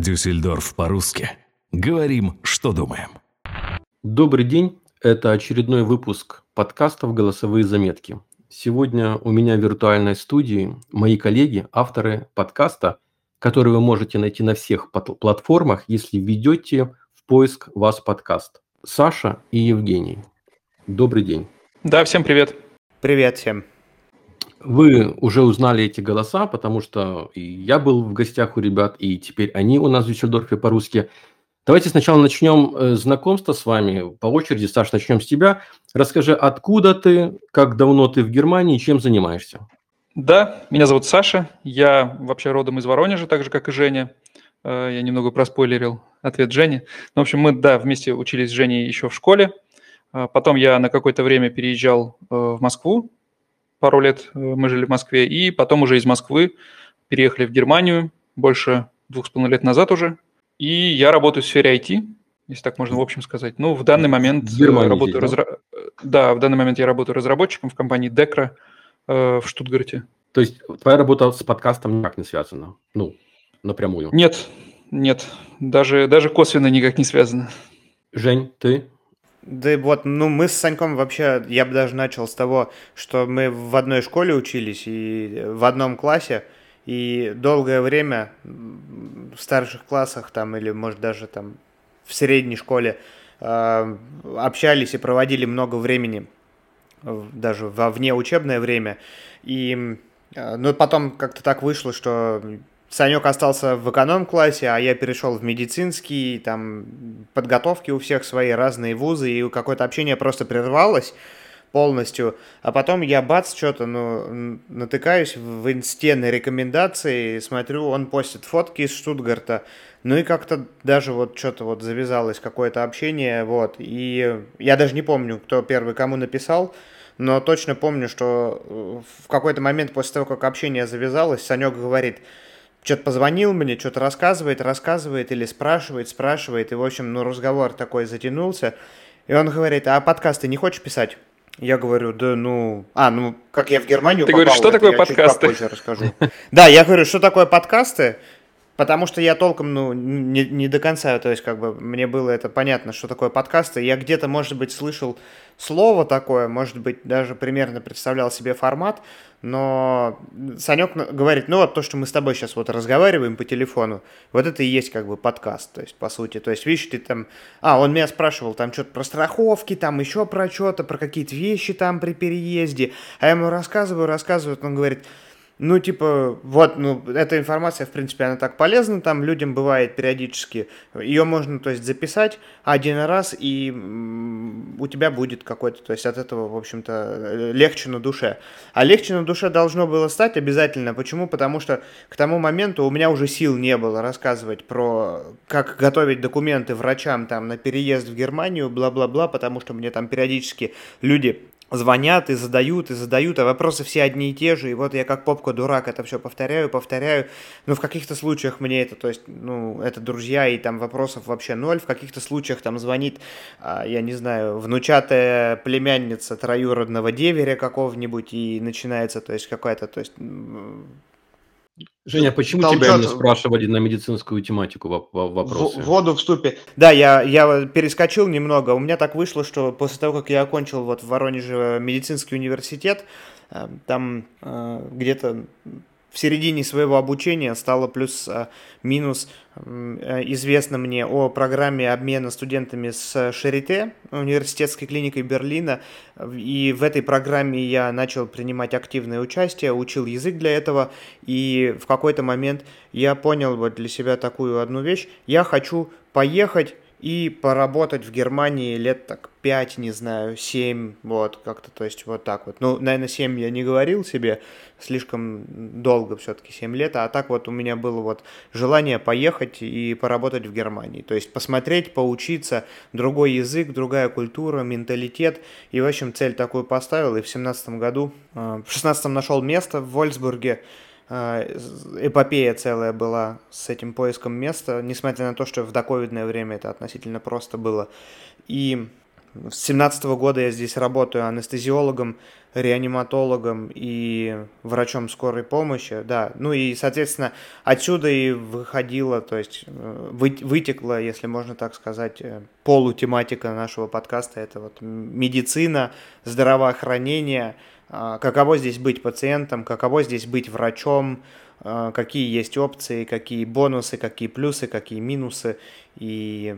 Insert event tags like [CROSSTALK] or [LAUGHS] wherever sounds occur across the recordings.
Дюссельдорф по-русски. Говорим, что думаем. Добрый день. Это очередной выпуск подкастов «Голосовые заметки». Сегодня у меня в виртуальной студии мои коллеги, авторы подкаста, который вы можете найти на всех платформах, если введете в поиск «Вас подкаст». Саша и Евгений. Добрый день. Да, всем привет. Привет всем. Вы уже узнали эти голоса, потому что я был в гостях у ребят, и теперь они у нас в Дюссельдорфе по-русски. Давайте сначала начнем э, знакомство с вами. По очереди, Саш, начнем с тебя. Расскажи, откуда ты, как давно ты в Германии, чем занимаешься? Да, меня зовут Саша. Я вообще родом из Воронежа, так же, как и Женя. Э, я немного проспойлерил ответ Жени. Ну, в общем, мы, да, вместе учились с Женей еще в школе. Э, потом я на какое-то время переезжал в Москву, пару лет э, мы жили в Москве, и потом уже из Москвы переехали в Германию больше двух с половиной лет назад уже. И я работаю в сфере IT, если так можно в общем сказать. Ну, в данный момент в Германии работаю да? Разра... да, в данный момент я работаю разработчиком в компании Декра э, в Штутгарте. То есть твоя работа с подкастом никак не связана? Ну, напрямую? Нет, нет, даже, даже косвенно никак не связано. Жень, ты да вот, ну мы с Саньком вообще, я бы даже начал с того, что мы в одной школе учились и в одном классе, и долгое время в старших классах там или может даже там в средней школе э, общались и проводили много времени даже во внеучебное время. И э, ну, потом как-то так вышло, что Санек остался в эконом-классе, а я перешел в медицинский, там подготовки у всех свои разные вузы, и какое-то общение просто прервалось полностью. А потом я бац, что-то, ну, натыкаюсь в инсте на рекомендации, смотрю, он постит фотки из Штутгарта, ну и как-то даже вот что-то вот завязалось, какое-то общение, вот. И я даже не помню, кто первый кому написал, но точно помню, что э, в какой-то момент после того, как общение завязалось, Санек говорит – что-то позвонил мне, что-то рассказывает, рассказывает или спрашивает, спрашивает. И, в общем, ну, разговор такой затянулся. И он говорит, а подкасты не хочешь писать? Я говорю, да ну... А, ну, как я в Германию Ты попал, говоришь, что такое подкасты? расскажу. Да, я говорю, что такое подкасты? Потому что я толком, ну, не, не до конца, то есть, как бы, мне было это понятно, что такое подкасты. Я где-то, может быть, слышал слово такое, может быть, даже примерно представлял себе формат, но Санек говорит, ну, вот то, что мы с тобой сейчас вот разговариваем по телефону, вот это и есть, как бы, подкаст, то есть, по сути. То есть, видишь, ты там... А, он меня спрашивал там что-то про страховки, там еще про что-то, про какие-то вещи там при переезде, а я ему рассказываю, рассказываю, он говорит ну, типа, вот, ну, эта информация, в принципе, она так полезна, там людям бывает периодически. Ее можно, то есть, записать один раз, и у тебя будет какой-то, то есть, от этого, в общем-то, легче на душе. А легче на душе должно было стать обязательно. Почему? Потому что к тому моменту у меня уже сил не было рассказывать про, как готовить документы врачам там на переезд в Германию, бла-бла-бла, потому что мне там периодически люди звонят и задают, и задают, а вопросы все одни и те же, и вот я как попка дурак это все повторяю, повторяю, но в каких-то случаях мне это, то есть, ну, это друзья, и там вопросов вообще ноль, в каких-то случаях там звонит, а, я не знаю, внучатая племянница троюродного деверя какого-нибудь, и начинается, то есть, какая-то, то есть, Женя, почему Толчет... тебя не спрашивали на медицинскую тематику вопросы? В, воду в ступе. Да, я, я перескочил немного. У меня так вышло, что после того, как я окончил вот в Воронеже медицинский университет, э, там э, где-то в середине своего обучения стало плюс-минус э, э, известно мне о программе обмена студентами с Шарите, университетской клиникой Берлина. И в этой программе я начал принимать активное участие, учил язык для этого. И в какой-то момент я понял вот для себя такую одну вещь. Я хочу поехать и поработать в Германии лет так 5, не знаю, 7, вот, как-то, то есть вот так вот. Ну, наверное, 7 я не говорил себе, слишком долго все-таки 7 лет, а так вот у меня было вот желание поехать и поработать в Германии. То есть посмотреть, поучиться, другой язык, другая культура, менталитет. И, в общем, цель такую поставил, и в 17 году, э, в 16 нашел место в Вольсбурге, эпопея целая была с этим поиском места, несмотря на то, что в доковидное время это относительно просто было. И с 17 года я здесь работаю анестезиологом, реаниматологом и врачом скорой помощи, да. Ну и, соответственно, отсюда и выходила, то есть э, вы, вытекла, если можно так сказать, э, полутематика нашего подкаста. Это вот медицина, здравоохранение, каково здесь быть пациентом, каково здесь быть врачом, а, какие есть опции, какие бонусы, какие плюсы, какие минусы и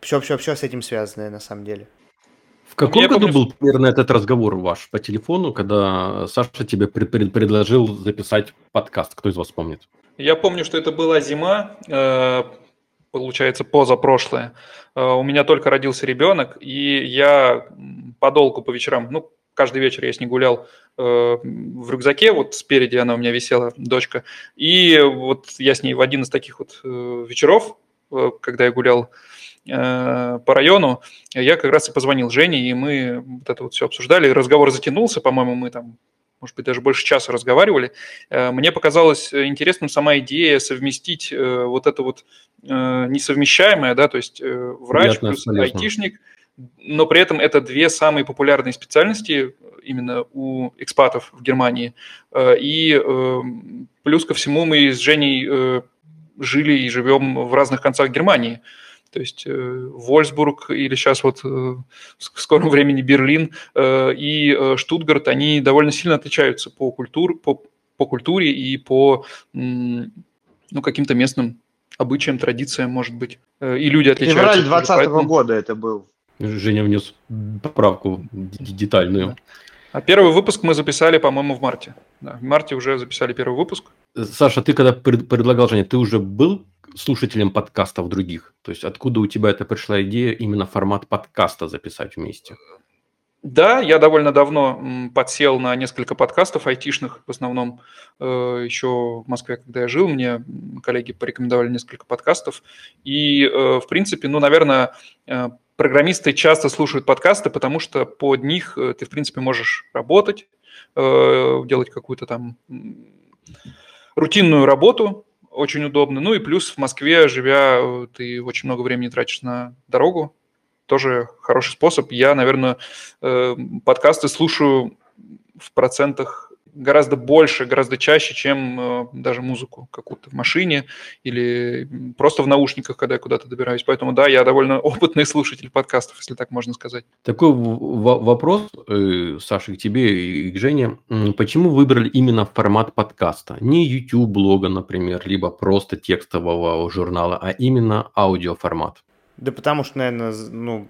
все-все-все с этим связанное на самом деле. В каком Я году помню, был примерно этот разговор ваш по телефону, когда Саша тебе пред, пред, предложил записать подкаст? Кто из вас помнит? Я помню, что это была зима, э, получается, позапрошлое. Э, у меня только родился ребенок, и я подолгу по вечерам, ну, каждый вечер я с ней гулял э, в рюкзаке, вот спереди она у меня висела, дочка, и вот я с ней в один из таких вот вечеров, когда я гулял Э, по району, я как раз и позвонил Жене, и мы вот это вот все обсуждали. Разговор затянулся, по-моему, мы там может быть, даже больше часа разговаривали. Э, мне показалось интересным сама идея совместить э, вот это вот несовмещаемое, да, то есть врач Приятно, плюс полезно. айтишник, но при этом это две самые популярные специальности именно у экспатов в Германии. И плюс ко всему мы с Женей жили и живем в разных концах Германии. То есть э, Вольсбург или сейчас вот э, в скором времени Берлин э, и Штутгарт, они довольно сильно отличаются по, культур, по, по культуре и по ну, каким-то местным обычаям, традициям, может быть. И люди отличаются. Февраль 2020 поэтому... года это был. Женя внес поправку детальную. А первый выпуск мы записали, по-моему, в марте. Да, в марте уже записали первый выпуск. Саша, ты когда предлагал, Женя, ты уже был слушателям подкастов других? То есть откуда у тебя это пришла идея именно формат подкаста записать вместе? Да, я довольно давно подсел на несколько подкастов айтишных, в основном э, еще в Москве, когда я жил, мне коллеги порекомендовали несколько подкастов. И, э, в принципе, ну, наверное, э, программисты часто слушают подкасты, потому что под них ты, в принципе, можешь работать, делать какую-то там рутинную работу, очень удобно. Ну и плюс в Москве, живя, э, ты очень много времени тратишь на дорогу. Тоже хороший способ. Я, наверное, э, подкасты слушаю в процентах гораздо больше, гораздо чаще, чем э, даже музыку какую-то в машине или просто в наушниках, когда я куда-то добираюсь. Поэтому да, я довольно [LAUGHS] опытный слушатель подкастов, если так можно сказать. Такой вопрос, э, Саша, к тебе и к Жене. Почему выбрали именно формат подкаста? Не YouTube-блога, например, либо просто текстового журнала, а именно аудиоформат? Да потому что, наверное, ну,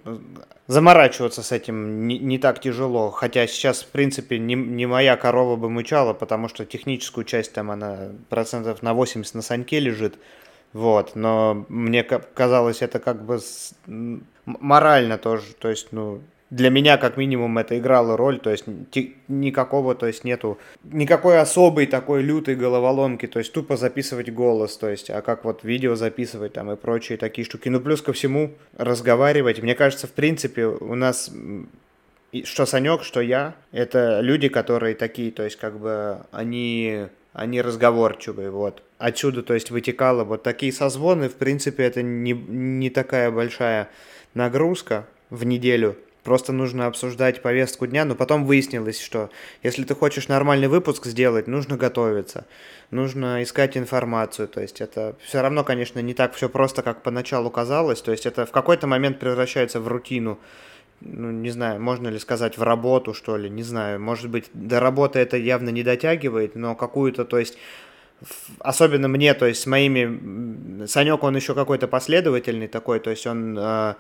заморачиваться с этим не, не так тяжело. Хотя сейчас, в принципе, не, не моя корова бы мычала, потому что техническую часть там она процентов на 80 на Саньке лежит. Вот, но мне казалось это как бы морально тоже, то есть, ну, для меня как минимум это играло роль, то есть никакого, то есть нету никакой особой такой лютой головоломки, то есть тупо записывать голос, то есть, а как вот видео записывать там и прочие такие штуки. Ну плюс ко всему разговаривать. Мне кажется, в принципе, у нас что Санек, что я, это люди, которые такие, то есть как бы они они разговорчивые, вот. Отсюда, то есть, вытекало вот такие созвоны, в принципе, это не, не такая большая нагрузка в неделю, Просто нужно обсуждать повестку дня, но потом выяснилось, что если ты хочешь нормальный выпуск сделать, нужно готовиться, нужно искать информацию. То есть это все равно, конечно, не так все просто, как поначалу казалось. То есть это в какой-то момент превращается в рутину. Ну, не знаю, можно ли сказать в работу, что ли, не знаю. Может быть, до работы это явно не дотягивает, но какую-то, то есть особенно мне, то есть с моими... Санек, он еще какой-то последовательный такой, то есть он э,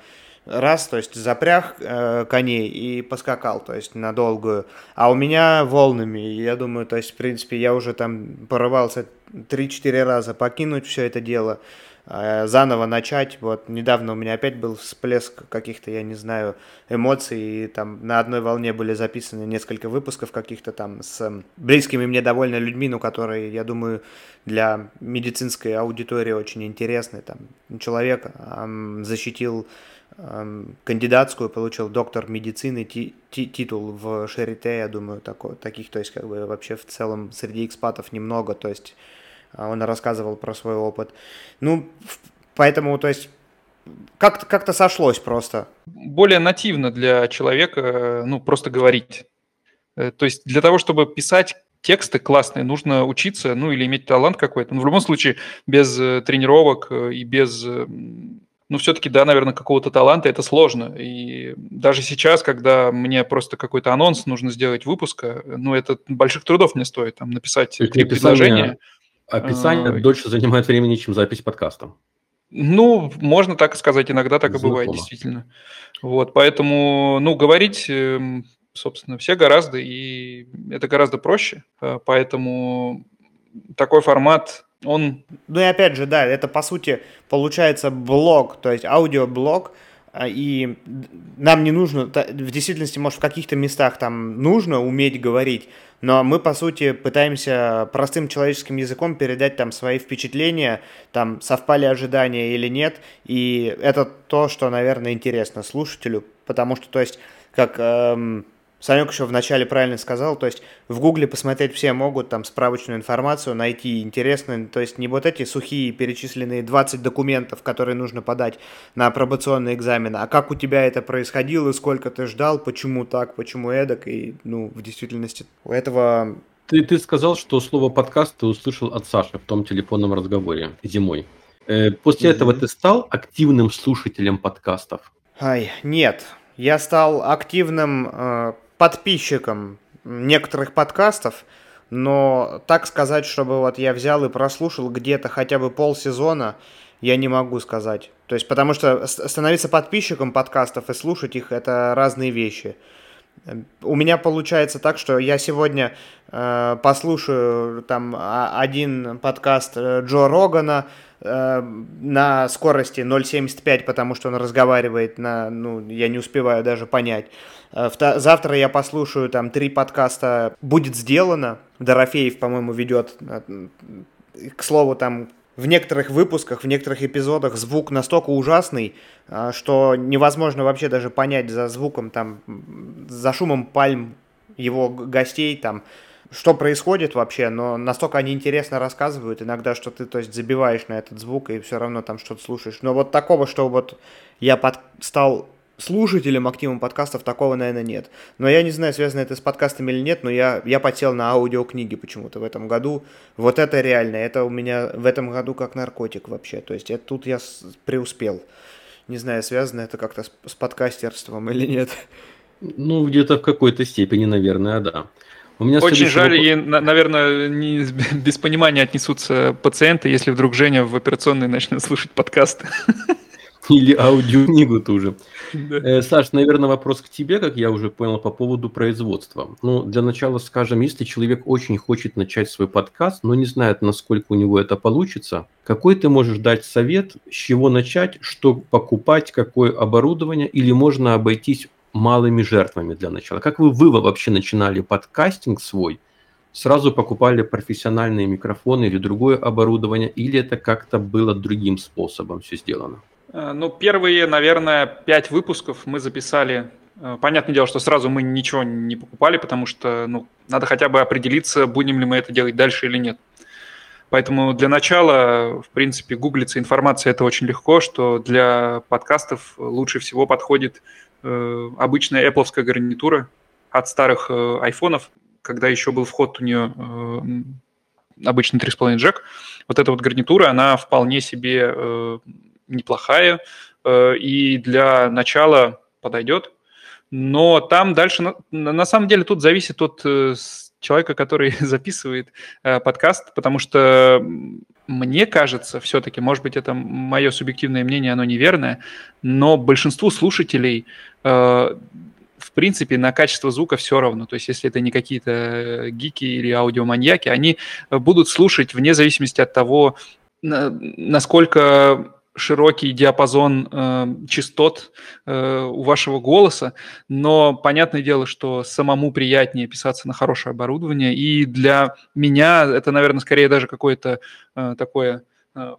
раз, то есть запряг э, коней и поскакал, то есть на долгую. А у меня волнами, я думаю, то есть, в принципе, я уже там порывался 3-4 раза покинуть все это дело, э, заново начать. Вот недавно у меня опять был всплеск каких-то, я не знаю, эмоций, и там на одной волне были записаны несколько выпусков каких-то там с близкими мне довольно людьми, ну, которые, я думаю, для медицинской аудитории очень интересны. Там человек э, защитил кандидатскую, получил доктор медицины, ти, ти, титул в Шарите, я думаю, такой, таких, то есть, как бы вообще в целом среди экспатов немного, то есть, а, он рассказывал про свой опыт. Ну, поэтому, то есть, как-то как сошлось просто. Более нативно для человека, ну, просто говорить. Э, то есть для того, чтобы писать тексты классные, нужно учиться, ну, или иметь талант какой-то. Но в любом случае, без э, тренировок э, и без ну, все-таки, да, наверное, какого-то таланта это сложно. И даже сейчас, когда мне просто какой-то анонс нужно сделать выпуска, ну, это больших трудов мне стоит, там, написать три предложения. Описание а, дольше занимает времени, чем запись подкаста. Ну, можно так сказать, иногда так Знакомо. и бывает, действительно. Вот, поэтому, ну, говорить, эм, собственно, все гораздо, и это гораздо проще. Э, поэтому такой формат он... Ну и опять же, да, это по сути получается блог, то есть аудиоблог, а, и нам не нужно, в действительности, может, в каких-то местах там нужно уметь говорить, но мы, по сути, пытаемся простым человеческим языком передать там свои впечатления, там, совпали ожидания или нет, и это то, что, наверное, интересно слушателю, потому что, то есть, как эм, Санек еще вначале правильно сказал, то есть в Гугле посмотреть все могут, там справочную информацию найти интересную, то есть не вот эти сухие перечисленные 20 документов, которые нужно подать на апробационный экзамен, а как у тебя это происходило, сколько ты ждал, почему так, почему эдак, и ну в действительности у этого... Ты, ты сказал, что слово подкаст ты услышал от Саши в том телефонном разговоре зимой. Э, после mm-hmm. этого ты стал активным слушателем подкастов? Ай, нет. Я стал активным э, подписчиком некоторых подкастов, но так сказать, чтобы вот я взял и прослушал где-то хотя бы полсезона, я не могу сказать. То есть, потому что становиться подписчиком подкастов и слушать их это разные вещи. У меня получается так, что я сегодня э, послушаю там один подкаст э, Джо Рогана, Э, на скорости 0.75, потому что он разговаривает на, ну, я не успеваю даже понять. Э, завтра я послушаю там три подкаста «Будет сделано». Дорофеев, по-моему, ведет. Э, к слову, там в некоторых выпусках, в некоторых эпизодах звук настолько ужасный, что невозможно вообще даже понять за звуком, там, за шумом пальм его гостей, там, что происходит вообще, но настолько они интересно рассказывают иногда, что ты, то есть, забиваешь на этот звук и все равно там что-то слушаешь. Но вот такого, что вот я под... стал слушателем активным подкастов, такого, наверное, нет. Но я не знаю, связано это с подкастами или нет, но я, я потел на аудиокниги почему-то в этом году. Вот это реально, это у меня в этом году как наркотик вообще. То есть это тут я преуспел. Не знаю, связано это как-то с, с подкастерством или нет. Ну, где-то в какой-то степени, наверное, да. У меня Очень жаль, вопрос... и, наверное, не, без понимания отнесутся пациенты, если вдруг Женя в операционной начнет слушать подкасты. Или аудиокнигу тоже. Да. Э, Саш, наверное, вопрос к тебе, как я уже понял, по поводу производства. Ну, для начала скажем, если человек очень хочет начать свой подкаст, но не знает, насколько у него это получится, какой ты можешь дать совет, с чего начать, что покупать, какое оборудование, или можно обойтись малыми жертвами для начала. Как вы, вы вообще начинали подкастинг свой? Сразу покупали профессиональные микрофоны или другое оборудование, или это как-то было другим способом все сделано? Э, ну, первые, наверное, пять выпусков мы записали. Э, понятное дело, что сразу мы ничего не покупали, потому что ну, надо хотя бы определиться, будем ли мы это делать дальше или нет. Поэтому для начала, в принципе, гуглиться информация это очень легко, что для подкастов лучше всего подходит Э, обычная Apple гарнитура от старых э, айфонов, когда еще был вход у нее э, обычный 3,5 джек. Вот эта вот гарнитура, она вполне себе неплохая и для начала подойдет. Но там дальше, на, на самом деле, тут зависит от человека, который [LAUGHS] записывает подкаст, потому что мне кажется, все-таки, может быть, это мое субъективное мнение, оно неверное, но большинству слушателей, э, в принципе, на качество звука все равно. То есть, если это не какие-то гики или аудиоманьяки, они будут слушать вне зависимости от того, насколько широкий диапазон э, частот э, у вашего голоса, но понятное дело, что самому приятнее писаться на хорошее оборудование, и для меня это, наверное, скорее даже какое-то э, такое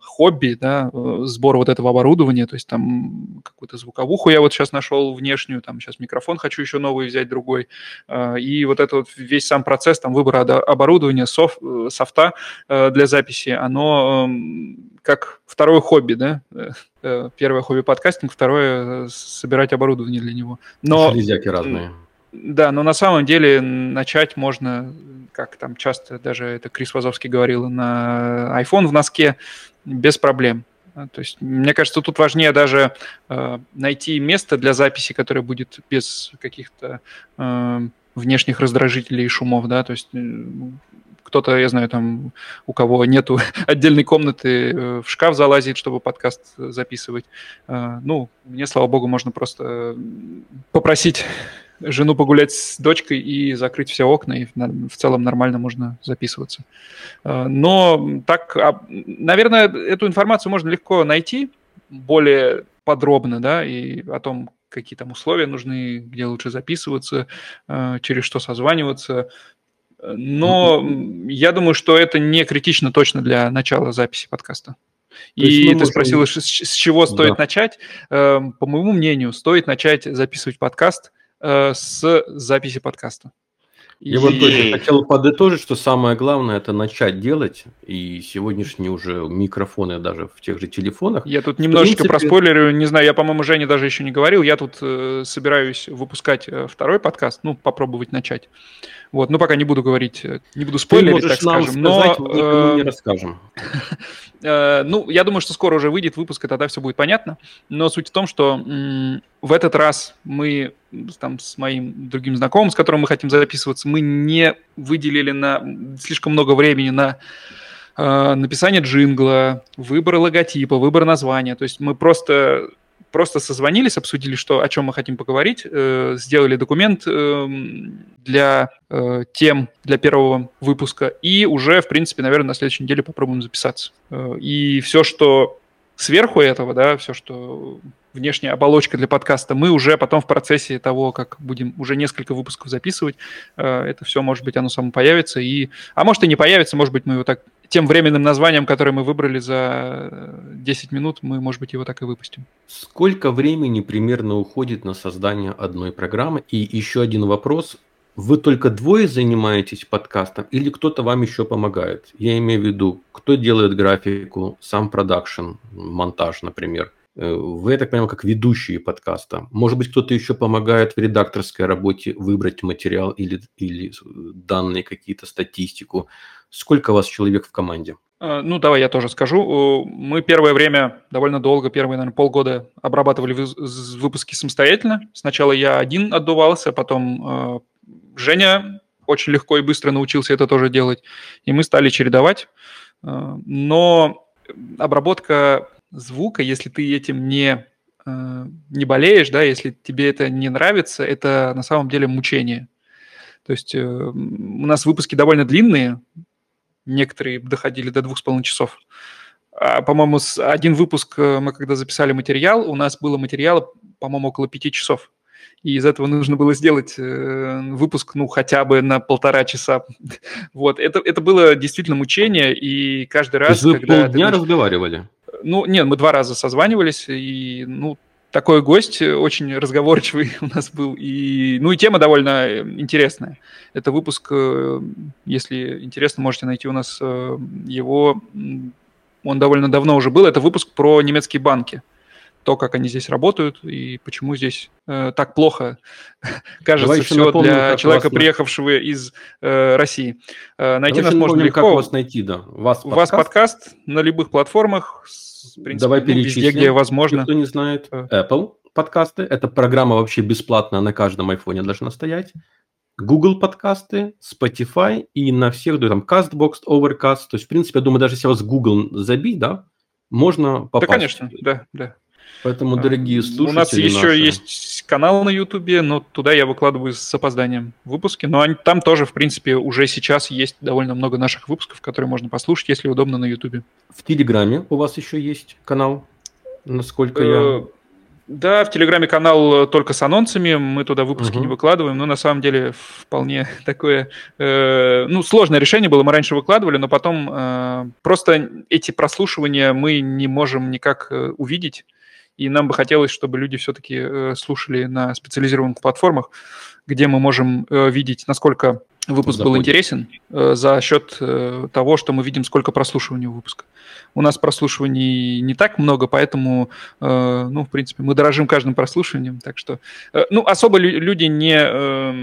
хобби, да, э, сбор вот этого оборудования, то есть там какую-то звуковуху я вот сейчас нашел внешнюю, там сейчас микрофон хочу еще новый взять, другой, э, и вот этот вот весь сам процесс там выбора оборудования, соф, софта для записи, оно эм, как второе хобби, да, первое хобби подкастинг, второе собирать оборудование для него. Но... Железяки разные. Да, но на самом деле начать можно, как там часто даже это Крис Вазовский говорил, на iPhone в носке без проблем. То есть, мне кажется, тут важнее даже э, найти место для записи, которое будет без каких-то э, внешних раздражителей и шумов, да, то есть э, кто-то, я знаю, там, у кого нету [LAUGHS] отдельной комнаты, э, в шкаф залазит, чтобы подкаст записывать. Э, ну, мне, слава богу, можно просто попросить жену погулять с дочкой и закрыть все окна, и в целом нормально можно записываться. Э, но так, а, наверное, эту информацию можно легко найти более подробно, да, и о том, какие там условия нужны, где лучше записываться, э, через что созваниваться. Но я думаю, что это не критично точно для начала записи подкаста. И ты можем... спросил, с, чего стоит да. начать. Э, по моему мнению, стоит начать записывать подкаст Э, с записи подкаста. Я вот тоже хотел подытожить, что самое главное это начать делать, и сегодняшние уже микрофоны даже в тех же телефонах. Я тут немножечко принципе... проспойлерю, не знаю, я, по-моему, Жене даже еще не говорил, я тут э, собираюсь выпускать э, второй подкаст, ну, попробовать начать. Вот, ну, пока не буду говорить, э, не буду спойлерить, так скажем, сказать, но... Никому не расскажем. [LAUGHS] Э, ну, я думаю, что скоро уже выйдет выпуск, и тогда все будет понятно. Но суть в том, что в этот раз мы там с моим другим знакомым, с которым мы хотим записываться, мы не выделили на слишком много времени на э, написание джингла, выбор логотипа, выбор названия. То есть мы просто просто созвонились, обсудили, что, о чем мы хотим поговорить, э, сделали документ э, для э, тем для первого выпуска и уже, в принципе, наверное, на следующей неделе попробуем записаться. Э, и все, что сверху этого, да, все, что внешняя оболочка для подкаста, мы уже потом в процессе того, как будем уже несколько выпусков записывать, э, это все, может быть, оно само появится. И... А может и не появится, может быть, мы его так тем временным названием, которое мы выбрали за 10 минут, мы, может быть, его так и выпустим. Сколько времени примерно уходит на создание одной программы? И еще один вопрос. Вы только двое занимаетесь подкастом или кто-то вам еще помогает? Я имею в виду, кто делает графику, сам продакшн, монтаж, например. Э, вы, я так понимаю, как ведущие подкаста. Может быть, кто-то еще помогает в редакторской работе выбрать материал или, или данные какие-то, статистику. Сколько у вас человек в команде? Э, ну, давай я тоже скажу. Мы первое время, довольно долго, первые, наверное, полгода обрабатывали выпуски самостоятельно. Сначала я один отдувался, потом э, Женя очень легко и быстро научился это тоже делать, и мы стали чередовать. Но обработка звука, если ты этим не, э, не болеешь, да, если тебе это не нравится, это на самом деле мучение. То есть э, у нас выпуски довольно длинные, некоторые доходили до двух с половиной часов. А, по-моему, один выпуск э, мы когда записали материал, у нас было материала, по-моему, около пяти часов. И из этого нужно было сделать э, выпуск, ну, хотя бы на полтора часа. [LAUGHS] вот, это, это было действительно мучение, и каждый раз, То есть вы когда... полдня ты... разговаривали? Ну, нет, мы два раза созванивались, и, ну, такой гость очень разговорчивый [LAUGHS] у нас был. И, ну и тема довольно интересная. Это выпуск, э, если интересно, можете найти у нас э, его. Он довольно давно уже был. Это выпуск про немецкие банки. То, как они здесь работают и почему здесь э, так плохо [LAUGHS] кажется все напомним, для человека, приехавшего из э, России. Э, найти Давайте нас можно легко. Как вас найти, да? Вас подкаст? вас подкаст на любых платформах принципе, Давай ну, везде, где возможно. Кто не знает, э. Apple подкасты. Это программа вообще бесплатная, на каждом айфоне должна стоять. Google подкасты, Spotify и на всех, там, CastBox, Overcast. То есть, в принципе, я думаю, даже если вас Google забить, да, можно попасть. Да, конечно, да, да. Поэтому, а, дорогие слушатели У нас еще наши... есть канал на Ютубе, но туда я выкладываю с опозданием выпуски. Но они, там тоже, в принципе, уже сейчас есть довольно много наших выпусков, которые можно послушать, если удобно на Ютубе. В Телеграме у вас еще есть канал, насколько я... Э, Да, в Телеграме канал только с анонсами, мы туда выпуски угу. не выкладываем, но на самом деле вполне [LAUGHS] такое, э, ну, сложное решение было, мы раньше выкладывали, но потом э, просто эти прослушивания мы не можем никак э, увидеть, и нам бы хотелось, чтобы люди все-таки э, слушали на специализированных платформах, где мы можем э, видеть, насколько выпуск Заходит. был интересен э, за счет э, того, что мы видим, сколько прослушиваний у выпуска. У нас прослушиваний не так много, поэтому, э, ну, в принципе, мы дорожим каждым прослушиванием, так что, э, ну, особо лю- люди не, э,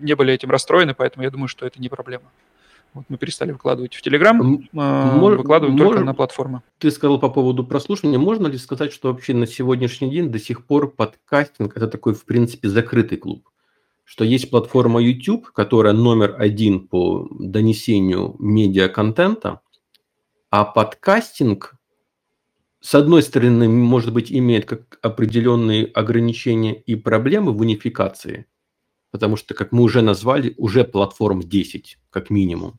не были этим расстроены, поэтому я думаю, что это не проблема. Вот мы перестали выкладывать в Телеграм, э, выкладываем мож, только на платформы. Ты сказал по поводу прослушивания. Можно ли сказать, что вообще на сегодняшний день до сих пор подкастинг – это такой, в принципе, закрытый клуб? что есть платформа YouTube, которая номер один по донесению медиа-контента, а подкастинг, с одной стороны, может быть, имеет как определенные ограничения и проблемы в унификации, потому что, как мы уже назвали, уже платформ 10, как минимум.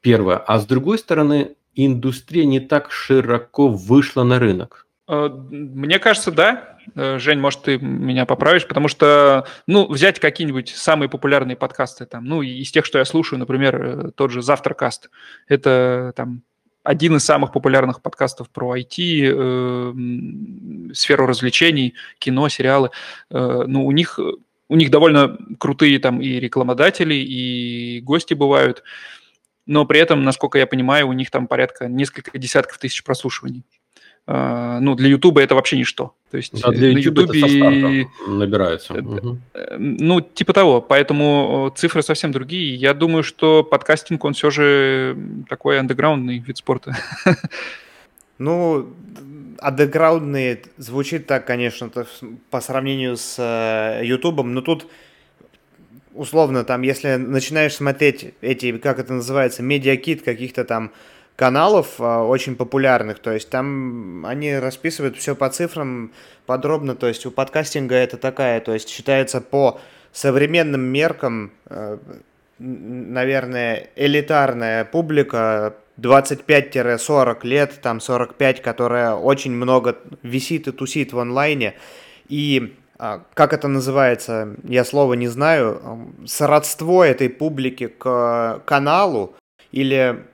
Первое. А с другой стороны, индустрия не так широко вышла на рынок. Э, мне кажется, да. Э, Жень, может, ты меня поправишь, потому что, ну, взять какие-нибудь самые популярные подкасты, там, ну, из тех, что я слушаю, например, э, тот же «Завтракаст», это там один из самых популярных подкастов про IT, э, сферу развлечений, кино, сериалы. Э, ну, у них, у них довольно крутые там и рекламодатели, и гости бывают, но при этом, насколько я понимаю, у них там порядка несколько десятков тысяч прослушиваний. А, ну, для Ютуба это вообще ничто. То есть да, для на Ютубе набирается. Угу. Ну, типа того. Поэтому цифры совсем другие. Я думаю, что подкастинг, он все же такой андеграундный вид спорта. [LAUGHS] Ну, андеграундный звучит так, конечно, по сравнению с э, Ютубом, но тут условно, там, если начинаешь смотреть эти, как это называется, медиакит каких-то там каналов а, очень популярных, то есть там они расписывают все по цифрам подробно, то есть у подкастинга это такая, то есть считается по современным меркам, э, наверное, элитарная публика 25-40 лет, там 45, которая очень много висит и тусит в онлайне, и как это называется, я слова не знаю, сродство этой публики к каналу или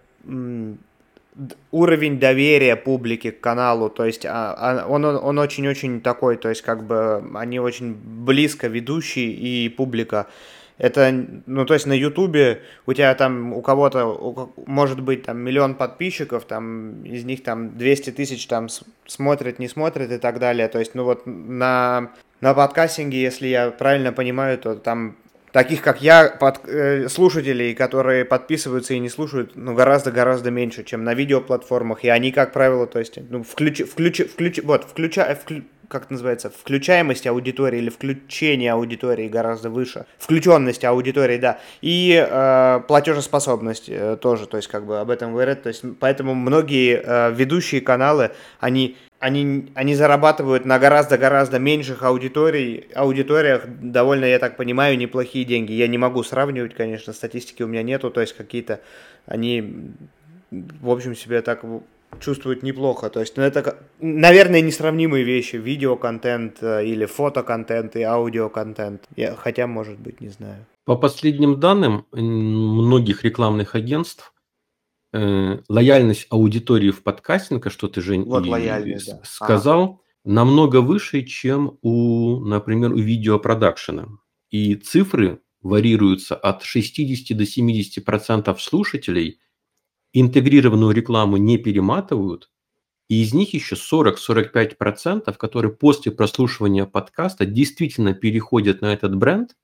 уровень доверия публики к каналу, то есть а, а, он, он очень-очень такой, то есть как бы они очень близко ведущие и публика. Это, ну, то есть на Ютубе у тебя там, у кого-то, может быть, там миллион подписчиков, там из них там 200 тысяч там смотрят, не смотрят и так далее. То есть, ну вот на, на подкастинге, если я правильно понимаю, то там таких, как я, под, э, слушателей, которые подписываются и не слушают, ну, гораздо-гораздо меньше, чем на видеоплатформах, и они, как правило, то есть, ну, включи, включи, включи, вот, включа, вклю, как это называется, включаемость аудитории или включение аудитории гораздо выше, включенность аудитории, да, и э, платежеспособность э, тоже, то есть, как бы об этом говорят, то есть, поэтому многие э, ведущие каналы, они они, они зарабатывают на гораздо-гораздо меньших аудиторий, аудиториях довольно, я так понимаю, неплохие деньги. Я не могу сравнивать, конечно, статистики у меня нету, то есть какие-то они, в общем, себя так чувствуют неплохо. То есть, ну, это, наверное, несравнимые вещи. Видеоконтент э, или фотоконтент и аудиоконтент. Я, хотя, может быть, не знаю. По последним данным многих рекламных агентств, э, лояльность аудитории в подкастинга, что ты, Жень, вот, и да. сказал, а. намного выше, чем у, например, у видеопродакшена. И цифры варьируются от 60 до 70 процентов слушателей интегрированную рекламу не перематывают, и из них еще 40-45 процентов, которые после прослушивания подкаста действительно переходят на этот бренд,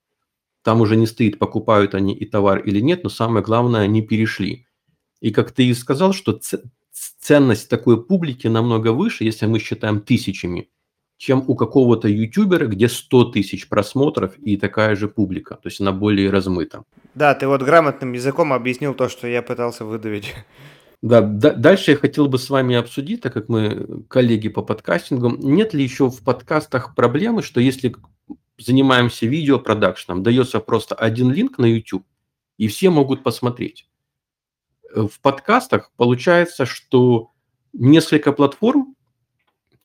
там уже не стоит, покупают они и товар или нет, но самое главное, они перешли. И как ты и сказал, что ценность такой публики намного выше, если мы считаем тысячами, чем у какого-то ютубера, где 100 тысяч просмотров и такая же публика. То есть она более размыта. Да, ты вот грамотным языком объяснил то, что я пытался выдавить. Да, дальше я хотел бы с вами обсудить, так как мы коллеги по подкастингу, нет ли еще в подкастах проблемы, что если занимаемся видеопродакшном, дается просто один линк на YouTube, и все могут посмотреть в подкастах получается, что несколько платформ,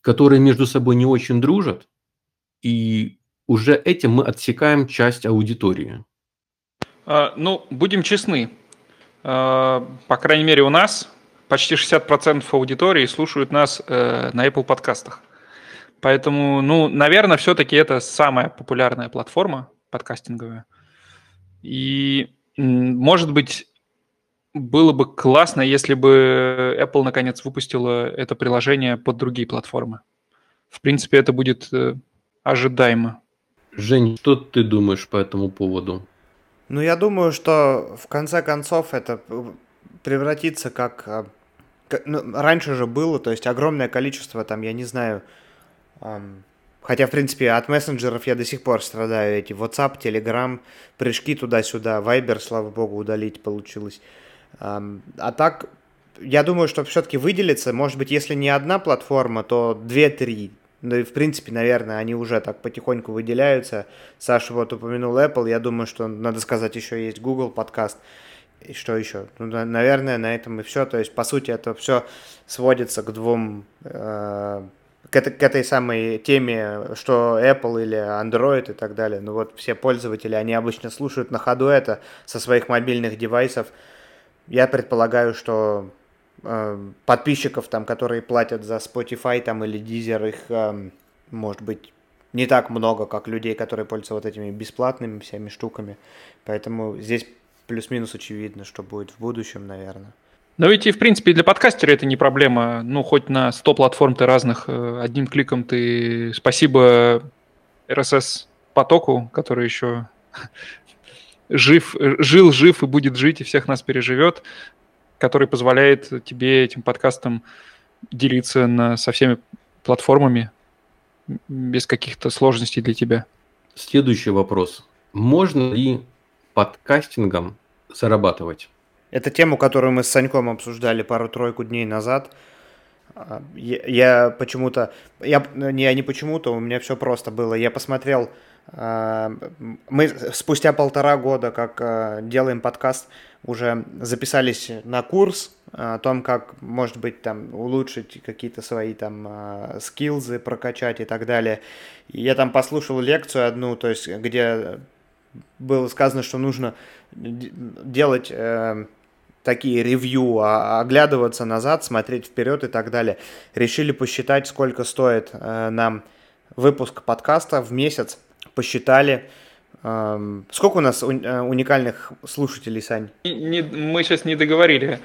которые между собой не очень дружат, и уже этим мы отсекаем часть аудитории. А, ну, будем честны. А, по крайней мере, у нас почти 60% аудитории слушают нас э, на Apple подкастах. Поэтому, ну, наверное, все-таки это самая популярная платформа подкастинговая. И, может быть, было бы классно, если бы Apple наконец выпустила это приложение под другие платформы. В принципе, это будет э, ожидаемо. Жень, что ты думаешь по этому поводу? Ну, я думаю, что в конце концов это превратится как... А, ну, раньше же было, то есть огромное количество, там, я не знаю, эм, хотя, в принципе, от мессенджеров я до сих пор страдаю, эти WhatsApp, Telegram, прыжки туда-сюда, Viber, слава богу, удалить получилось. А так, я думаю, что все-таки выделится, может быть, если не одна платформа, то две-три, ну и, в принципе, наверное, они уже так потихоньку выделяются. Саша вот упомянул Apple, я думаю, что, надо сказать, еще есть Google подкаст. И что еще? Ну, наверное, на этом и все. То есть, по сути, это все сводится к двум... Э, к, этой, к этой самой теме, что Apple или Android и так далее. Ну вот все пользователи, они обычно слушают на ходу это со своих мобильных девайсов. Я предполагаю, что Эм, подписчиков, там, которые платят за Spotify там, или Deezer, их эм, может быть не так много, как людей, которые пользуются вот этими бесплатными всеми штуками. Поэтому здесь плюс-минус очевидно, что будет в будущем, наверное. Но ведь и, в принципе, для подкастера это не проблема. Ну, хоть на 100 платформ ты разных, э, одним кликом ты... Спасибо RSS потоку, который еще жив, жил, жив и будет жить, и всех нас переживет который позволяет тебе этим подкастом делиться на, со всеми платформами без каких-то сложностей для тебя. Следующий вопрос. Можно ли подкастингом зарабатывать? Это тему, которую мы с Саньком обсуждали пару-тройку дней назад. Я, я почему-то... Я, не, не почему-то, у меня все просто было. Я посмотрел мы спустя полтора года, как а, делаем подкаст, уже записались на курс о том, как, может быть, там улучшить какие-то свои там а, скилзы, прокачать и так далее. Я там послушал лекцию одну, то есть где было сказано, что нужно делать э, такие ревью, оглядываться назад, смотреть вперед и так далее. Решили посчитать, сколько стоит э, нам выпуск подкаста в месяц посчитали. Сколько у нас э, уникальных слушателей, Сань? Не, мы сейчас не договорили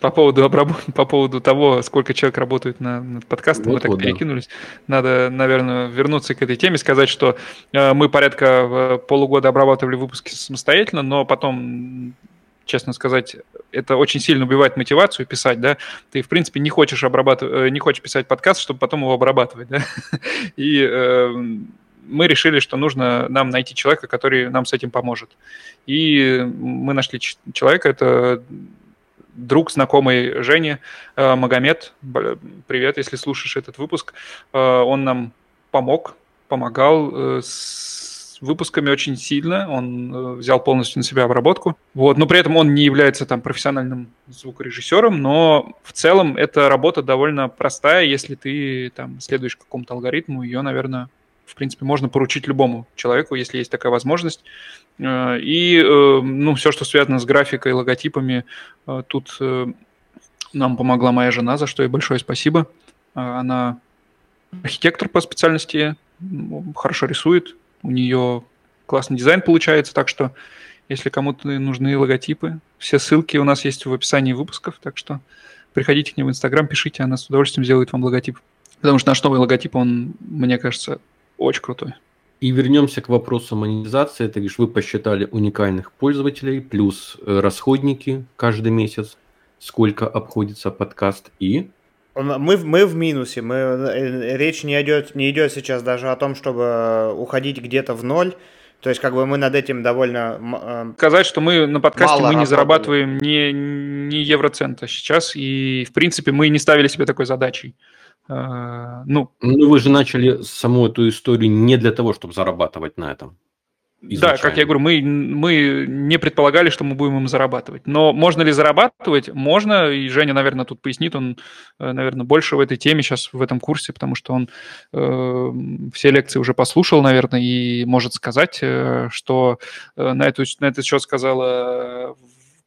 по поводу обработ... по поводу того, сколько человек работает на, над подкастом, вот, мы так вот, перекинулись. Да. Надо, наверное, вернуться к этой теме, сказать, что э, мы порядка э, полугода обрабатывали выпуски самостоятельно, но потом честно сказать, это очень сильно убивает мотивацию писать, да. Ты, в принципе, не хочешь обрабатывать, не хочешь писать подкаст, чтобы потом его обрабатывать, да. [LAUGHS] И мы решили, что нужно нам найти человека, который нам с этим поможет. И мы нашли человека, это друг, знакомый Жени э, Магомед. Привет, если слушаешь этот выпуск. Э, он нам помог, помогал э, с выпусками очень сильно. Он взял полностью на себя обработку. Вот, но при этом он не является там профессиональным звукорежиссером, но в целом эта работа довольно простая, если ты там следуешь какому-то алгоритму, ее, наверное, в принципе, можно поручить любому человеку, если есть такая возможность. Э, и, э, ну, все, что связано с графикой, логотипами, э, тут нам помогла моя жена, за что ей большое спасибо. Она архитектор по специальности, хорошо рисует, у нее классный дизайн получается, так что если кому-то нужны логотипы, все ссылки у нас есть в описании выпусков, так что приходите к ней в Инстаграм, пишите, она с удовольствием сделает вам логотип. Потому что наш новый логотип, он, мне кажется, очень крутой. И вернемся к вопросу монетизации. Это лишь вы посчитали уникальных пользователей плюс э, расходники каждый месяц, сколько обходится подкаст и... Мы, мы в минусе. Мы, э, речь не идет, не идет сейчас даже о том, чтобы уходить где-то в ноль. То есть, как бы мы над этим довольно... Э, Сказать, что мы на подкасте мы не зарабатываем ни, ни евроцента сейчас, и, в принципе, мы не ставили себе такой задачей. А, ну, ну, вы же начали саму эту историю не для того, чтобы зарабатывать на этом. изначально. Да, как я говорю, мы, мы не предполагали, что мы будем им зарабатывать. Но можно ли зарабатывать? Можно, и Женя, наверное, тут пояснит, он, э, наверное, больше в этой теме сейчас, в этом курсе, потому что он э, все лекции уже послушал, наверное, и может сказать, э, что э, на, эту, на этот счет сказала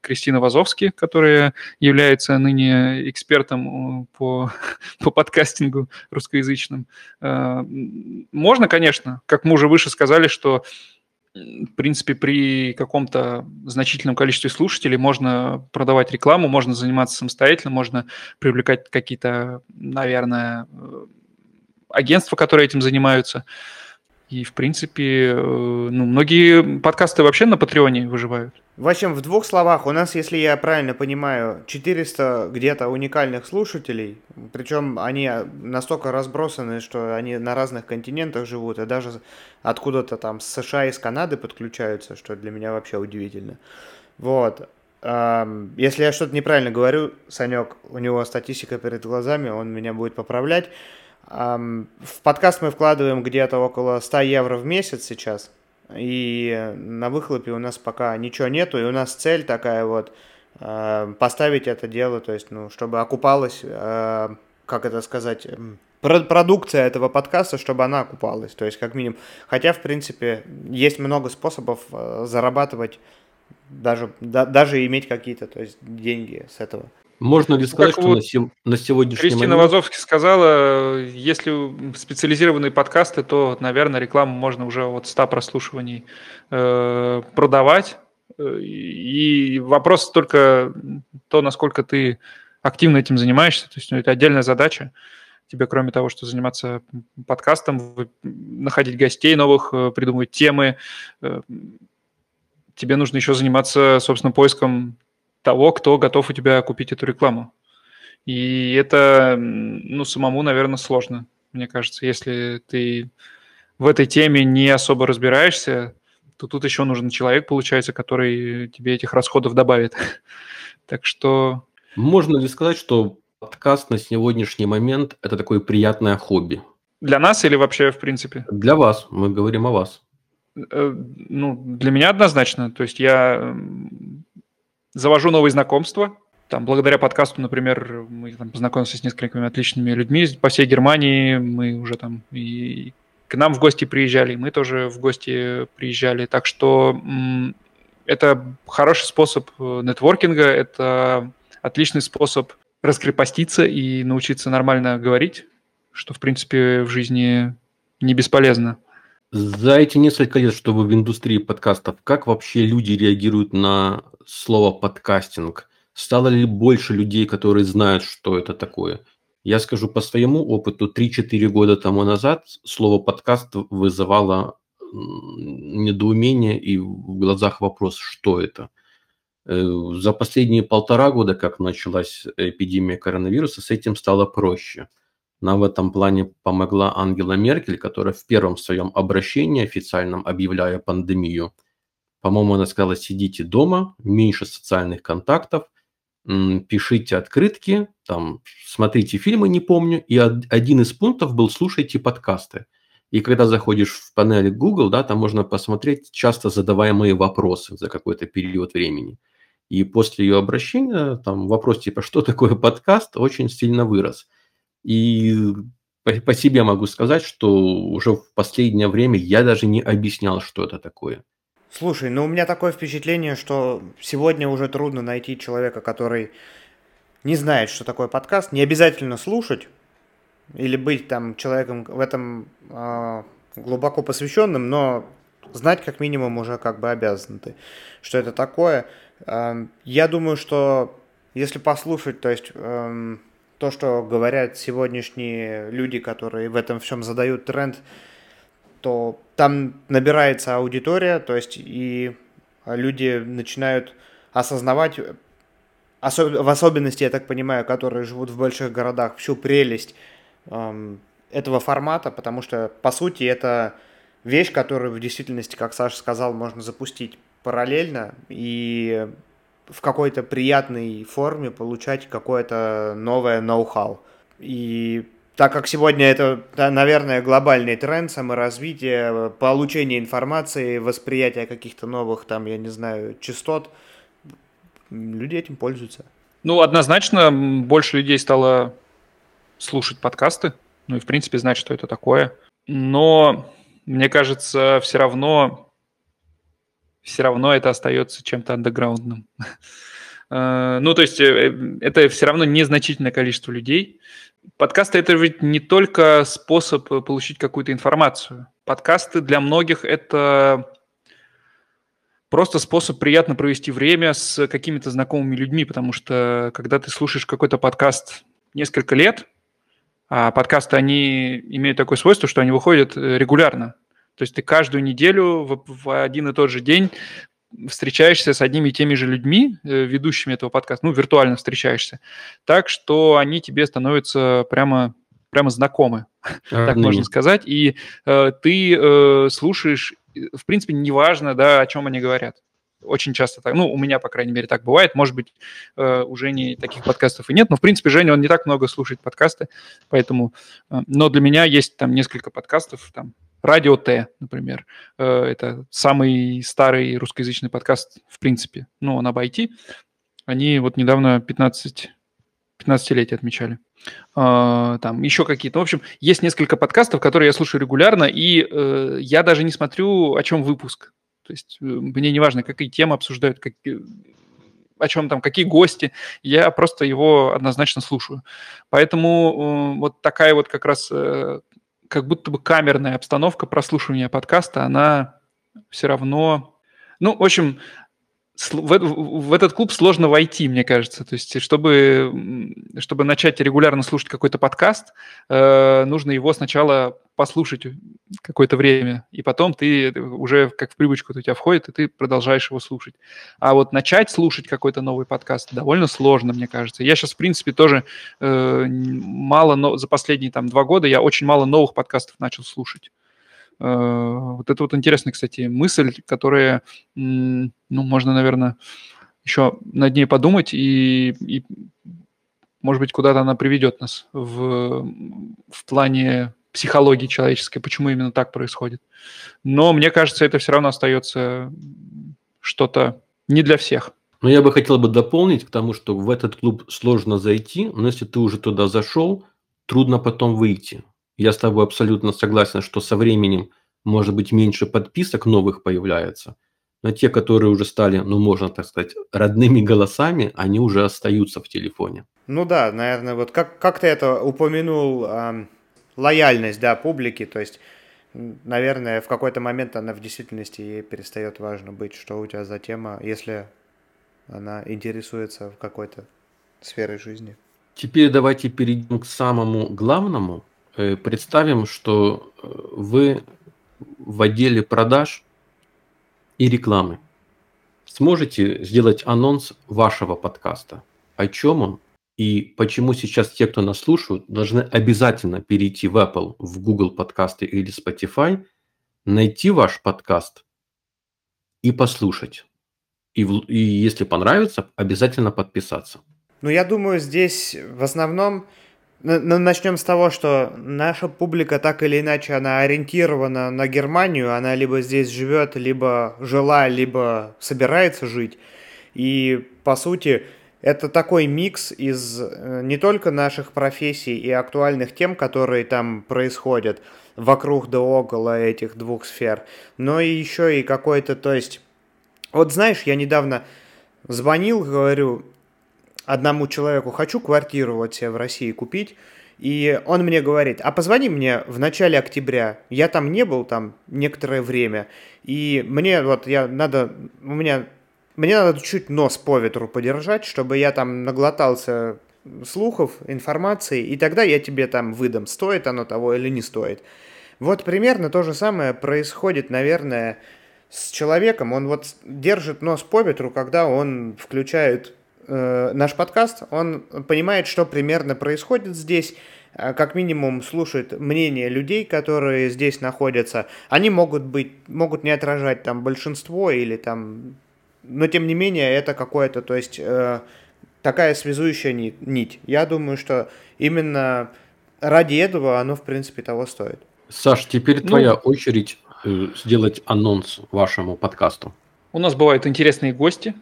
Кристина Вазовски, которая является ныне экспертом э, по, [LAUGHS] по подкастингу русскоязычным. Э, можно, конечно, как мы уже выше сказали, что в принципе, при каком-то значительном количестве слушателей можно продавать рекламу, можно заниматься самостоятельно, можно привлекать какие-то, наверное, э, агентства, которые этим занимаются. И, в принципе, ну, многие подкасты вообще на Патреоне выживают. В общем, в двух словах, у нас, если я правильно понимаю, 400 где-то уникальных слушателей, причем они настолько разбросаны, что они на разных континентах живут, и даже откуда-то там с США и с Канады подключаются, что для меня вообще удивительно. Вот. Если я что-то неправильно говорю, Санек, у него статистика перед глазами, он меня будет поправлять. В подкаст мы вкладываем где-то около 100 евро в месяц сейчас – и на выхлопе у нас пока ничего нету, и у нас цель такая вот поставить это дело, то есть, ну, чтобы окупалась, как это сказать, продукция этого подкаста, чтобы она окупалась, то есть как минимум. Хотя, в принципе, есть много способов э, зарабатывать, даже, да, даже иметь какие-то то есть, деньги с этого. Можно ли сказать, как что вот на, сем... на сегодняшний Кристина момент... Вазовский сказала, если специализированные подкасты, то, наверное, рекламу можно уже от 100 прослушиваний э, продавать. И вопрос только то, насколько ты активно этим занимаешься. То есть ну, это отдельная задача. Тебе, кроме того, что заниматься подкастом, находить гостей новых, э, придумывать темы, э, тебе нужно еще заниматься, собственно, поиском того, кто готов у тебя купить эту рекламу. И это, ну, самому, наверное, сложно, мне кажется. Если ты в этой теме не особо разбираешься, то тут еще нужен человек, получается, который тебе этих расходов добавит. [LAUGHS] Так что... Можно ли сказать, что подкаст на сегодняшний момент – это такое приятное хобби? Для нас или вообще в принципе? Для вас. Мы говорим о вас. Э, ну, для меня однозначно. То есть я завожу новые знакомства. Там, благодаря подкасту, например, мы там, познакомились с несколькими отличными людьми по всей Германии. Мы уже там и к нам в гости приезжали, мы тоже в гости приезжали. Так что это хороший способ э, нетворкинга, это отличный способ раскрепоститься и научиться нормально говорить, что, в принципе, в жизни не бесполезно. За эти несколько лет, что вы в индустрии подкастов, как вообще люди реагируют на слово подкастинг? Стало ли больше людей, которые знают, что это такое? Я скажу по своему опыту, 3-4 года тому назад слово подкаст вызывало недоумение и в глазах вопрос, что это. Э, за последние полтора года, как началась эпидемия коронавируса, с этим стало проще – нам в этом плане помогла Ангела Меркель, которая в первом своем обращении официальном, объявляя пандемию, по-моему, она сказала, сидите дома, меньше социальных контактов, пишите открытки, там, смотрите фильмы, не помню, и один из пунктов был слушайте подкасты. И когда заходишь в панель Google, да, там можно посмотреть часто задаваемые вопросы за какой-то период времени. И после ее обращения там вопрос типа, что такое подкаст, очень сильно вырос. И по, по себе могу сказать, что уже в последнее время я даже не объяснял, что это такое. Слушай, ну у меня такое впечатление, что сегодня уже трудно найти человека, который не знает, что такое подкаст. Не обязательно слушать или быть там человеком в этом э, глубоко посвященным, но знать как минимум уже как бы обязан ты, что это такое. Э, я думаю, что если послушать, то есть э, то, что говорят сегодняшние люди, которые в этом всем задают тренд, то там набирается аудитория, то есть и люди начинают осознавать, в особенности, я так понимаю, которые живут в больших городах, всю прелесть эм, этого формата, потому что, по сути, это вещь, которую в действительности, как Саша сказал, можно запустить параллельно, и в какой-то приятной форме получать какое-то новое ноу-хау. И так как сегодня это, наверное, глобальный тренд саморазвития, получение информации, восприятие каких-то новых, там, я не знаю, частот, люди этим пользуются. Ну, однозначно, больше людей стало слушать подкасты, ну и, в принципе, знать, что это такое. Но, мне кажется, все равно, все равно это остается чем-то андеграундным. [LAUGHS] Э, ну, то есть э, это все равно незначительное количество людей. Подкасты – это ведь не только способ получить какую-то информацию. Подкасты для многих – это просто способ приятно провести время с какими-то знакомыми людьми, потому что когда ты слушаешь какой-то подкаст несколько лет, а подкасты, они имеют такое свойство, что они выходят э, регулярно. То есть ты каждую неделю в, в один и тот же день встречаешься с одними и теми же людьми, э, ведущими этого подкаста, ну, виртуально встречаешься, так что они тебе становятся прямо, прямо знакомы, [LAUGHS] так можно сказать, и э, ты э, слушаешь, в принципе, неважно, да, о чем они говорят. Очень часто так, ну, у меня, по крайней мере, так бывает. Может быть, э, у Жени таких подкастов и нет, но, в принципе, Женя, он не так много слушает подкасты, поэтому... Э, но для меня есть там несколько подкастов, там, Радио Т, например. Э, это самый старый русскоязычный подкаст в принципе. Ну, он об IT. Они вот недавно 15, 15-летие отмечали. А, там еще какие-то. В общем, есть несколько подкастов, которые я слушаю регулярно, и э, я даже не смотрю, о чем выпуск. То есть э, мне не важно, какие темы обсуждают, как, о чем там, какие гости, я просто его однозначно слушаю. Поэтому э, вот такая вот как раз э, как будто бы камерная обстановка прослушивания подкаста, она все равно... Ну, в общем, в, этот клуб сложно войти, мне кажется. То есть, чтобы, чтобы начать регулярно слушать какой-то подкаст, э, нужно его сначала послушать какое-то время, и потом ты уже как в привычку у тебя входит, и ты продолжаешь его слушать. А вот начать слушать какой-то новый подкаст довольно сложно, мне кажется. Я сейчас, в принципе, тоже э, мало, но за последние там два года я очень мало новых подкастов начал слушать. Э, вот это вот интересная, кстати, мысль, которая, ну, можно, наверное, еще над ней подумать, и, и может быть, куда-то она приведет нас в, в плане психологии человеческой, почему именно так происходит. Но мне кажется, это все равно остается что-то не для всех. Но я бы хотел бы дополнить к тому, что в этот клуб сложно зайти, но если ты уже туда зашел, трудно потом выйти. Я с тобой абсолютно согласен, что со временем, может быть, меньше подписок новых появляется, но те, которые уже стали, ну, можно так сказать, родными голосами, они уже остаются в телефоне. Ну да, наверное, вот как, как ты это упомянул, э, лояльность, да, публики, то есть, наверное, в какой-то момент она в действительности ей перестает важно быть, что у тебя за тема, если она интересуется в какой-то сфере жизни. Теперь давайте перейдем к самому главному – представим, что э, вы в отделе продаж и рекламы сможете сделать анонс вашего подкаста. О чем он и почему сейчас те, кто нас слушают, должны обязательно перейти в Apple, в Google подкасты или Spotify, найти ваш подкаст и послушать. И, и если понравится, обязательно подписаться. Ну, я думаю, здесь в основном ну, начнем с того, что наша публика так или иначе, она ориентирована на Германию, она либо здесь живет, либо жила, либо собирается жить. И, по сути, это такой микс из э, не только наших профессий и актуальных тем, которые там происходят вокруг да около этих двух сфер, но и еще и какой-то, то есть... Вот знаешь, я недавно звонил, говорю, одному человеку, хочу квартиру вот себе в России купить, и он мне говорит, а позвони мне в начале октября. Я там не был там некоторое время. И мне вот я надо, у меня, мне надо чуть нос по ветру подержать, чтобы я там наглотался слухов, информации, и тогда я тебе там выдам, стоит оно того или не стоит. Вот примерно то же самое происходит, наверное, с человеком. Он вот держит нос по ветру, когда он включает э, наш подкаст, он понимает, что примерно происходит здесь, э, как минимум слушает мнение людей, которые здесь находятся. Они могут быть, могут не отражать там большинство или там, но тем не менее это какое-то, то есть э, такая связующая нить. Я думаю, что именно ради этого оно, в принципе, того стоит. Саш, теперь ну, твоя очередь сделать анонс вашему подкасту. У нас бывают интересные гости.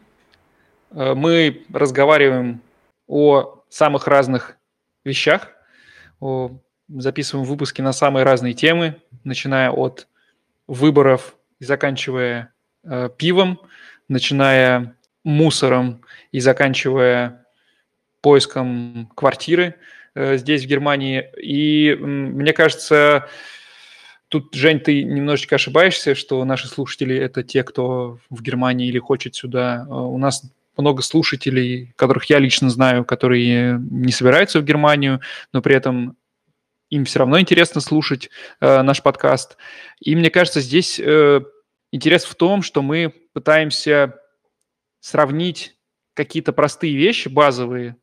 Э, мы разговариваем о самых разных вещах, записываем выпуски на самые разные темы, начиная от выборов и заканчивая э, пивом, начиная мусором и заканчивая поиском квартиры э, здесь, в Германии. И мне кажется, тут, Жень, ты немножечко ошибаешься, что наши слушатели – это те, кто в Германии или хочет сюда. Э, у нас много слушателей, которых я лично знаю, которые не собираются в Германию, но при этом им все равно интересно слушать э, наш подкаст. И мне кажется, здесь э, интерес в том, что мы пытаемся сравнить какие-то простые вещи, базовые,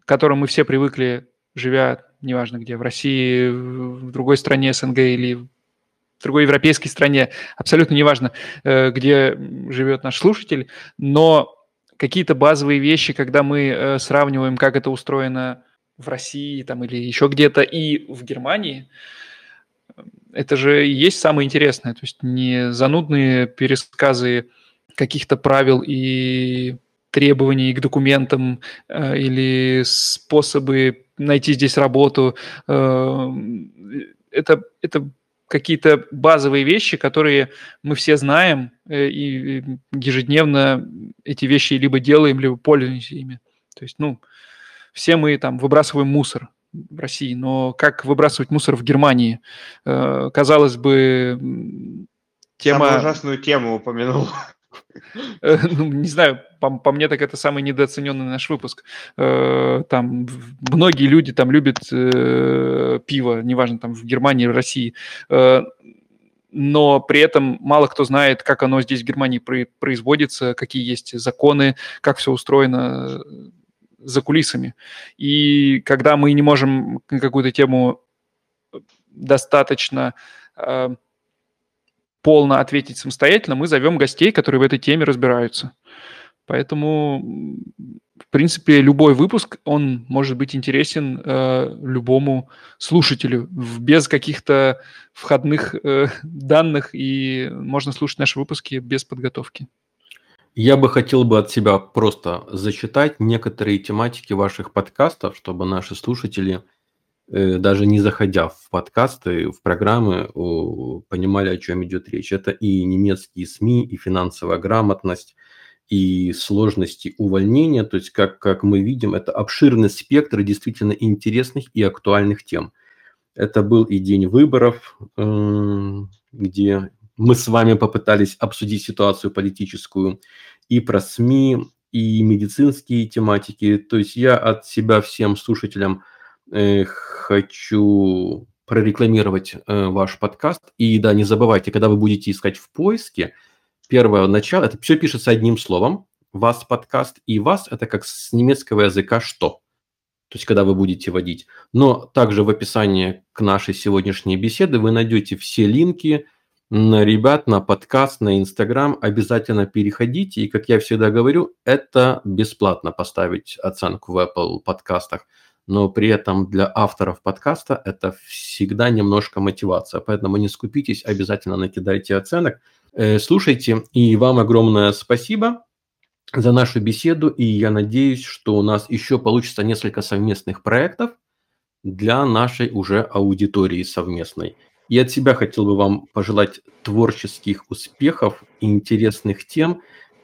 к которым мы все привыкли, живя, неважно где, в России, в другой стране СНГ или в другой европейской стране, абсолютно неважно, э, где живет наш слушатель, но какие-то базовые вещи, когда мы э, сравниваем, как это устроено в России там, или еще где-то, и в Германии, это же и есть самое интересное. То есть не занудные пересказы каких-то правил и требований к документам э, или способы найти здесь работу. Э, это, это какие-то базовые вещи, которые мы все знаем, э, и ежедневно эти вещи либо делаем, либо пользуемся ими. То есть, ну, все мы там выбрасываем мусор в России, но как выбрасывать мусор в Германии? Э, казалось бы, тема... Самую ужасную тему упомянул. Э, ну, не знаю, по, по мне так это самый недооцененный наш выпуск. Э, там многие люди там любят э, пиво, неважно, там в Германии, в России, но при этом мало кто знает, как оно здесь в Германии производится, какие есть законы, как все устроено за кулисами. И когда мы не можем какую-то тему достаточно полно ответить самостоятельно, мы зовем гостей, которые в этой теме разбираются. Поэтому, в принципе, любой выпуск, он может быть интересен э, любому слушателю без каких-то входных э, данных, и можно слушать наши выпуски без подготовки. Я бы хотел бы от себя просто зачитать некоторые тематики ваших подкастов, чтобы наши слушатели даже не заходя в подкасты, в программы, понимали, о чем идет речь. Это и немецкие СМИ, и финансовая грамотность, и сложности увольнения. То есть, как, как мы видим, это обширный спектр действительно интересных и актуальных тем. Это был и день выборов, эм, где мы с вами попытались обсудить ситуацию политическую, и про СМИ, и медицинские тематики. То есть я от себя всем слушателям – Э, хочу прорекламировать э, ваш подкаст. И да, не забывайте, когда вы будете искать в поиске, первое начало, это все пишется одним словом, вас подкаст, и вас это как с немецкого языка что. То есть, когда вы будете вводить. Но также в описании к нашей сегодняшней беседе вы найдете все линки на ребят, на подкаст, на Инстаграм. Обязательно переходите. И, как я всегда говорю, это бесплатно поставить оценку в Apple подкастах но при этом для авторов подкаста это всегда немножко мотивация. Поэтому не скупитесь, обязательно накидайте оценок. Э, слушайте, и вам огромное спасибо за нашу беседу, и я надеюсь, что у нас еще получится несколько совместных проектов для нашей уже аудитории совместной. И от себя хотел бы вам пожелать творческих успехов, интересных тем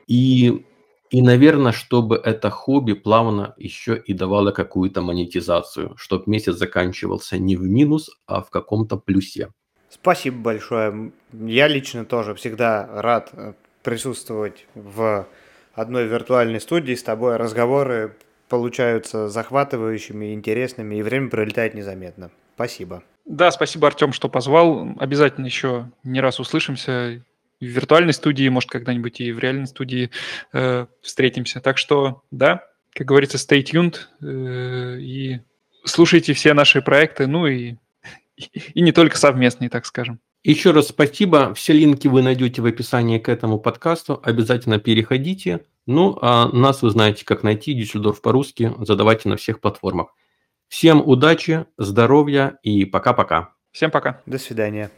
и и, наверное, чтобы это хобби плавно еще и давало какую-то монетизацию, чтобы месяц заканчивался не в минус, а в каком-то плюсе. Спасибо большое. Я лично тоже всегда рад э, присутствовать в одной виртуальной студии с тобой. Разговоры получаются захватывающими, интересными, и время пролетает незаметно. Спасибо. Да, спасибо, Артем, что позвал. Обязательно еще не раз услышимся в виртуальной студии, может, когда-нибудь и в реальной студии э, встретимся. Так что, да, как говорится, stay tuned э, и слушайте все наши проекты, ну и, и не только совместные, так скажем. Еще раз спасибо. Все линки вы найдете в описании к этому подкасту. Обязательно переходите. Ну, а нас вы знаете, как найти. Дюссельдорф по-русски. Задавайте на всех платформах. Всем удачи, здоровья и пока-пока. Всем пока. До свидания.